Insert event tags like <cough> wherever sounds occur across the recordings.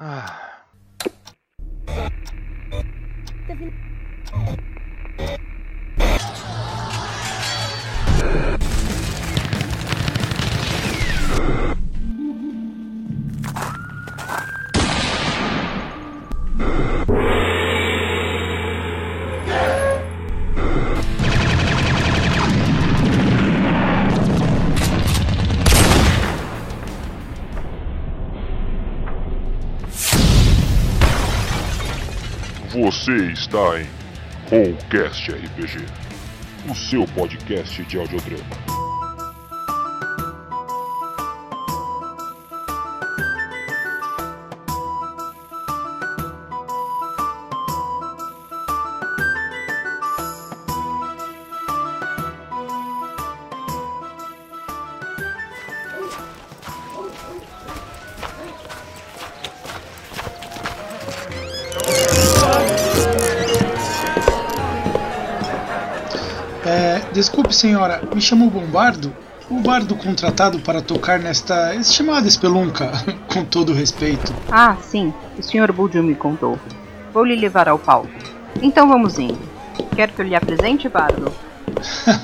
Ah. <sighs> <sighs> Você está em Rollcast RPG, o seu podcast de audiodrama. Desculpe, senhora, me chamo Bombardo? O bardo contratado para tocar nesta estimada espelunca, <laughs> com todo respeito. Ah, sim, o Sr. Budio me contou. Vou lhe levar ao palco. Então vamos indo. Quer que eu lhe apresente, Bardo?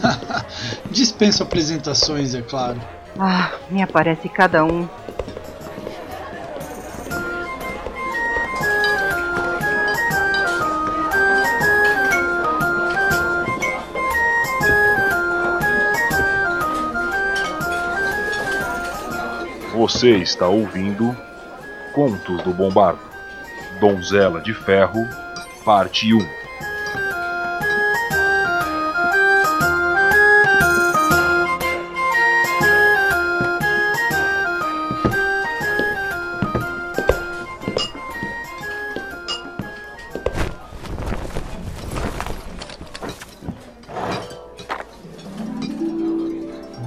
<laughs> Dispenso apresentações, é claro. Ah, me aparece cada um. Você está ouvindo Contos do Bombardo, Donzela de Ferro, Parte 1.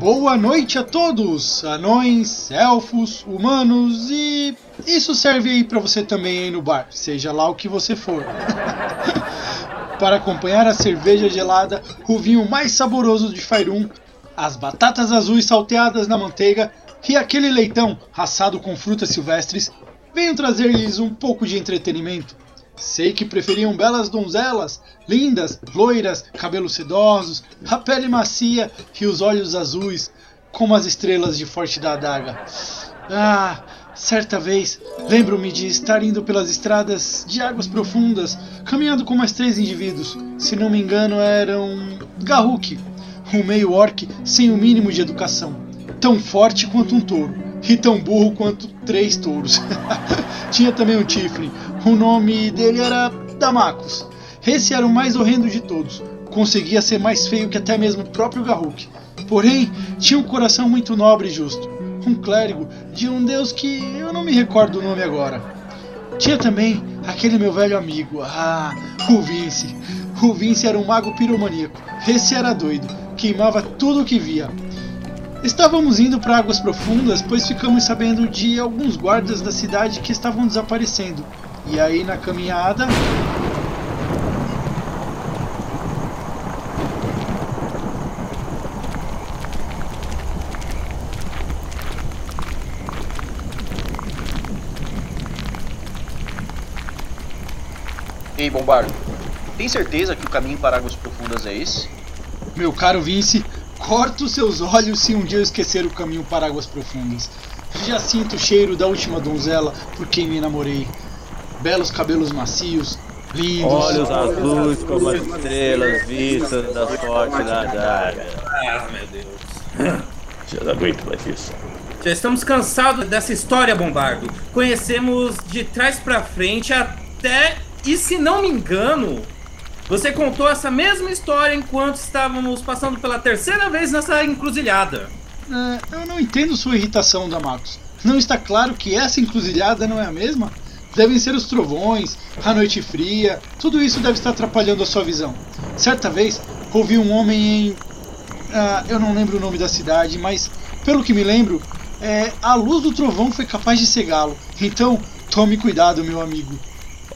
Boa noite a todos, anões, elfos, humanos e isso serve aí para você também aí no bar, seja lá o que você for. <laughs> para acompanhar a cerveja gelada, o vinho mais saboroso de Fairum, as batatas azuis salteadas na manteiga e aquele leitão assado com frutas silvestres, venho trazer-lhes um pouco de entretenimento. Sei que preferiam belas donzelas, lindas, loiras, cabelos sedosos, a pele macia e os olhos azuis, como as estrelas de Forte da Adaga. Ah, certa vez lembro-me de estar indo pelas estradas de águas profundas, caminhando com mais três indivíduos. Se não me engano, eram Garruk, um meio orc sem o mínimo de educação, tão forte quanto um touro e tão burro quanto três touros. <laughs> Tinha também um Tiflin. O nome dele era Damacos. Esse era o mais horrendo de todos. Conseguia ser mais feio que até mesmo o próprio Garruk. Porém, tinha um coração muito nobre e justo. Um clérigo de um deus que eu não me recordo o nome agora. Tinha também aquele meu velho amigo, ah, o Vince. O Vince era um mago piromaníaco. Esse era doido, queimava tudo o que via. Estávamos indo para águas profundas, pois ficamos sabendo de alguns guardas da cidade que estavam desaparecendo. E aí na caminhada. Ei, Bombardo, tem certeza que o caminho para águas profundas é esse? Meu caro Vince, corta os seus olhos se um dia eu esquecer o caminho para águas profundas. Já sinto o cheiro da última donzela por quem me namorei. Belos cabelos macios, lindos. Olhos azuis como as estrelas vistas da sorte da adaga. Ah, meu Deus. <laughs> Já não aguento mais isso. Já estamos cansados dessa história, Bombardo. Conhecemos de trás pra frente até. E se não me engano, você contou essa mesma história enquanto estávamos passando pela terceira vez nessa encruzilhada. É, eu não entendo sua irritação, Damacos. Não está claro que essa encruzilhada não é a mesma? Devem ser os trovões, a noite fria, tudo isso deve estar atrapalhando a sua visão. Certa vez, ouvi um homem em. Ah, eu não lembro o nome da cidade, mas pelo que me lembro, é, a luz do trovão foi capaz de cegá-lo. Então, tome cuidado, meu amigo.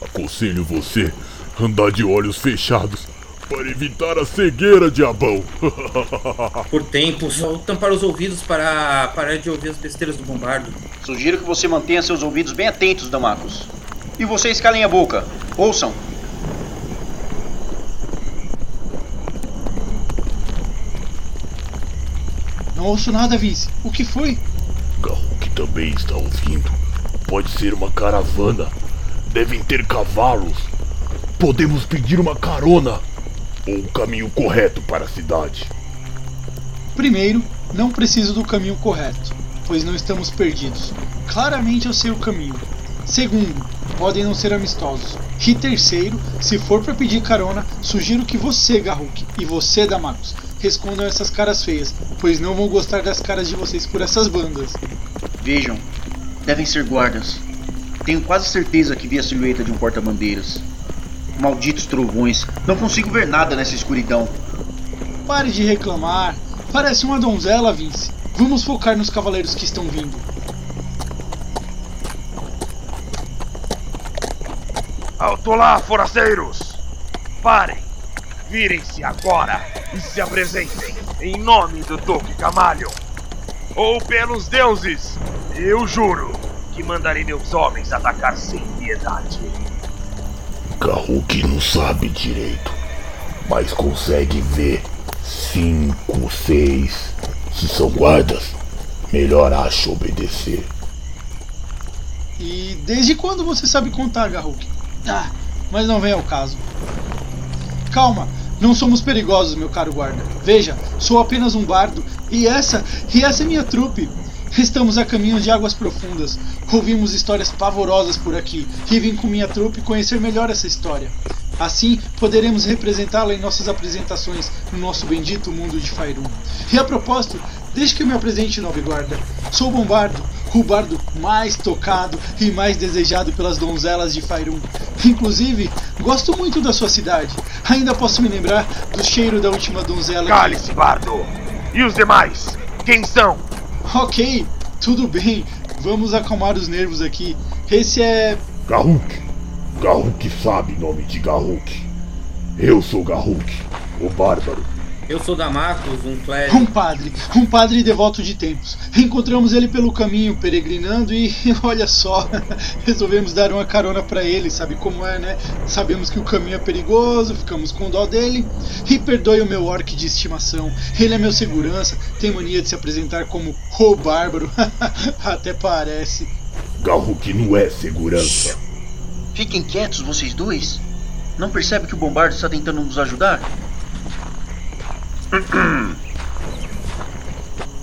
Aconselho você andar de olhos fechados, Para evitar a cegueira, diabão. <laughs> Por tempos, vou tampar os ouvidos para parar de ouvir as besteiras do bombardo. Sugiro que você mantenha seus ouvidos bem atentos, Damacos. E vocês calem a boca. Ouçam. Não ouço nada, Vince. O que foi? Garruk também está ouvindo. Pode ser uma caravana. Devem ter cavalos. Podemos pedir uma carona. Ou o caminho correto para a cidade. Primeiro, não preciso do caminho correto, pois não estamos perdidos. Claramente eu sei o caminho. Segundo, podem não ser amistosos. E terceiro, se for para pedir carona, sugiro que você, Garruk, e você, Damacos, respondam essas caras feias, pois não vão gostar das caras de vocês por essas bandas. Vejam, devem ser guardas. Tenho quase certeza que vi a silhueta de um porta-bandeiras. Malditos trovões, não consigo ver nada nessa escuridão. Pare de reclamar. Parece uma donzela, Vince. Vamos focar nos cavaleiros que estão vindo. Alto lá, forasteiros! Parem! Virem-se agora e se apresentem em nome do Duque Camalion! Ou pelos deuses, eu juro que mandarei meus homens atacar sem piedade. Garruk não sabe direito, mas consegue ver cinco, seis. Se são guardas, melhor acho obedecer. E desde quando você sabe contar, Garruk? Ah, mas não vem ao caso. Calma, não somos perigosos, meu caro guarda. Veja, sou apenas um bardo e essa, e essa é minha trupe. Estamos a caminho de águas profundas. Ouvimos histórias pavorosas por aqui vim com minha trupe conhecer melhor essa história. Assim, poderemos representá-la em nossas apresentações no nosso bendito mundo de Faerun. E a propósito, deixe que eu me apresente, nobre guarda. Sou Bombardo, o bardo mais tocado e mais desejado pelas donzelas de Faerun. Inclusive, gosto muito da sua cidade. Ainda posso me lembrar do cheiro da última donzela. Cale-se, bardo! E os demais? Quem são? Ok, tudo bem. Vamos acalmar os nervos aqui. Esse é. Garruk. Garruk sabe nome de Garruk. Eu sou Garruk, o bárbaro. Eu sou Damacos, um clérigo. Um padre, um padre devoto de tempos. Encontramos ele pelo caminho, peregrinando e <laughs> olha só, resolvemos dar uma carona para ele, sabe como é, né? Sabemos que o caminho é perigoso, ficamos com dó dele. E perdoe o meu orc de estimação. Ele é meu segurança, tem mania de se apresentar como o bárbaro. <laughs> Até parece. Garruk não é segurança. Fiquem quietos, vocês dois. Não percebe que o bombardo está tentando nos ajudar? <clears throat>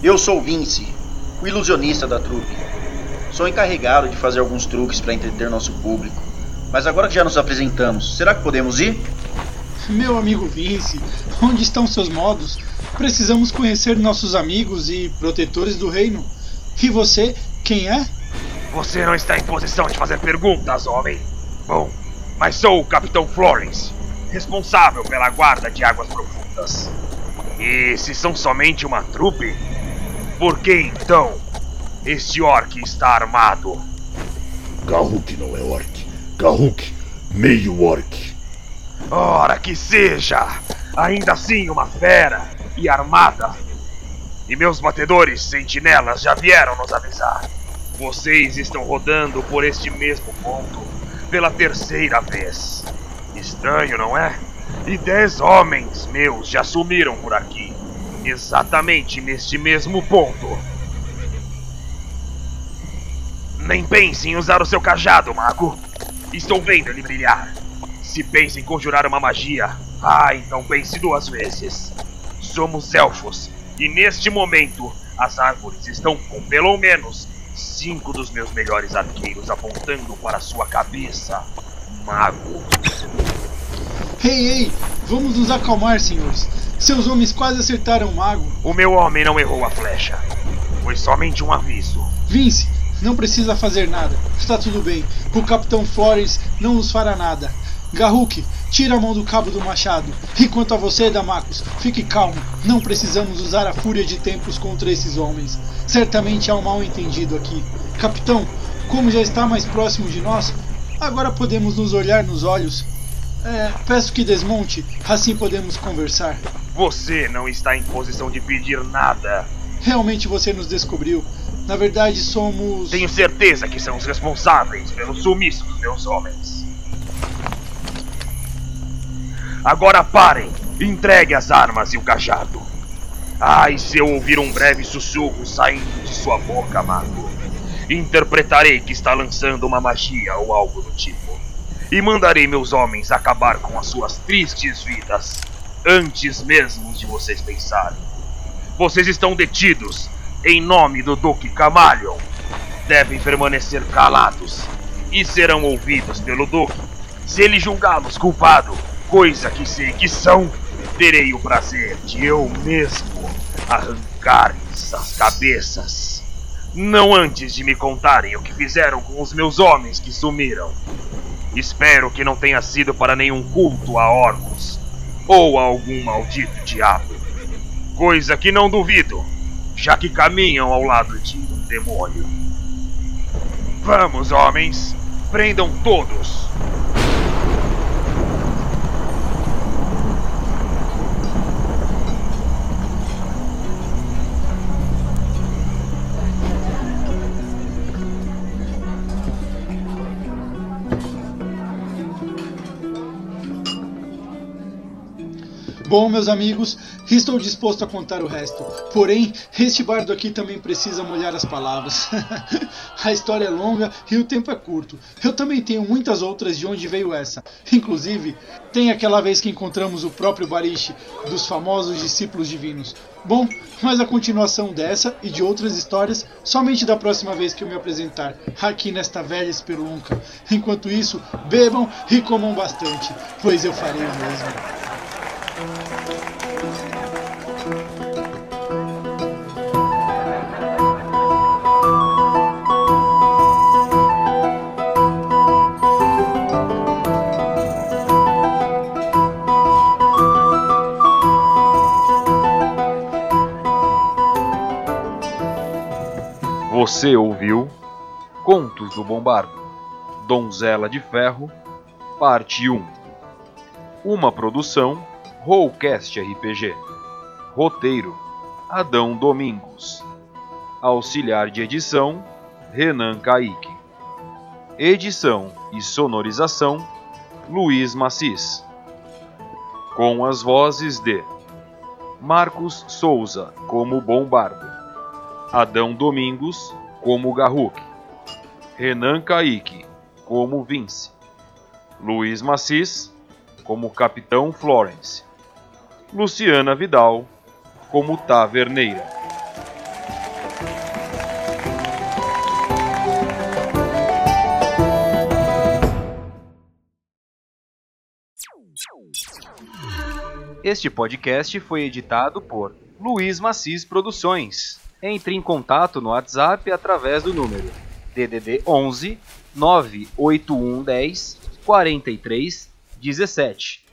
Eu sou Vince, o ilusionista da trupe. Sou encarregado de fazer alguns truques para entreter nosso público. Mas agora que já nos apresentamos, será que podemos ir? Meu amigo Vince, onde estão seus modos? Precisamos conhecer nossos amigos e protetores do reino. E você, quem é? Você não está em posição de fazer perguntas, homem. Bom, mas sou o Capitão Florence, responsável pela guarda de águas profundas. E se são somente uma trupe, por que então este orc está armado? Garruk não é orc. Garruk, meio orc. Ora que seja! Ainda assim uma fera e armada. E meus batedores sentinelas já vieram nos avisar. Vocês estão rodando por este mesmo ponto pela terceira vez. Estranho, não é? E dez homens meus já sumiram por aqui. Exatamente neste mesmo ponto. Nem pense em usar o seu cajado, mago. Estou vendo ele brilhar. Se pensa em conjurar uma magia, ah, então pense duas vezes. Somos elfos, e neste momento as árvores estão com pelo menos cinco dos meus melhores arqueiros apontando para sua cabeça, mago. Ei, ei, vamos nos acalmar, senhores. Seus homens quase acertaram o mago. O meu homem não errou a flecha. Foi somente um aviso. Vince, não precisa fazer nada. Está tudo bem. O Capitão Flores não nos fará nada. Garruk, tira a mão do cabo do machado. E quanto a você, Damacos, fique calmo. Não precisamos usar a fúria de tempos contra esses homens. Certamente há um mal entendido aqui. Capitão, como já está mais próximo de nós, agora podemos nos olhar nos olhos. É, peço que desmonte, assim podemos conversar. Você não está em posição de pedir nada. Realmente você nos descobriu. Na verdade, somos. Tenho certeza que são os responsáveis pelo sumiço dos meus homens. Agora parem! Entregue as armas e o cajado. Ai, se eu ouvir um breve sussurro saindo de sua boca, mago, interpretarei que está lançando uma magia ou algo do tipo. E mandarei meus homens acabar com as suas tristes vidas antes mesmo de vocês pensarem. Vocês estão detidos em nome do Duque Camalion. Devem permanecer calados e serão ouvidos pelo Duque. Se ele julgá-los culpado, coisa que sei que são, terei o prazer de eu mesmo arrancar-lhes as cabeças. Não antes de me contarem o que fizeram com os meus homens que sumiram. Espero que não tenha sido para nenhum culto a orcos ou a algum maldito diabo. Coisa que não duvido, já que caminham ao lado de um demônio. Vamos, homens, prendam todos. Bom, meus amigos, estou disposto a contar o resto. Porém, este bardo aqui também precisa molhar as palavras. <laughs> a história é longa e o tempo é curto. Eu também tenho muitas outras de onde veio essa. Inclusive, tem aquela vez que encontramos o próprio Barishi, dos famosos discípulos divinos. Bom, mas a continuação dessa e de outras histórias somente da próxima vez que eu me apresentar aqui nesta velha espelunca. Enquanto isso, bebam e comam bastante, pois eu farei o mesmo. Você ouviu Contos do Bombardo, Donzela de Ferro, Parte 1. Uma produção Rollcast RPG. Roteiro Adão Domingos. Auxiliar de edição Renan Caíque. Edição e sonorização Luiz Macis. Com as vozes de Marcos Souza como Bombardo, Adão Domingos como Garruk, Renan Caíque como Vince, Luiz Macis como Capitão Florence, Luciana Vidal como Taverneira. Este podcast foi editado por Luiz Macis Produções. Entre em contato no WhatsApp através do número DDD 11 98110 43 17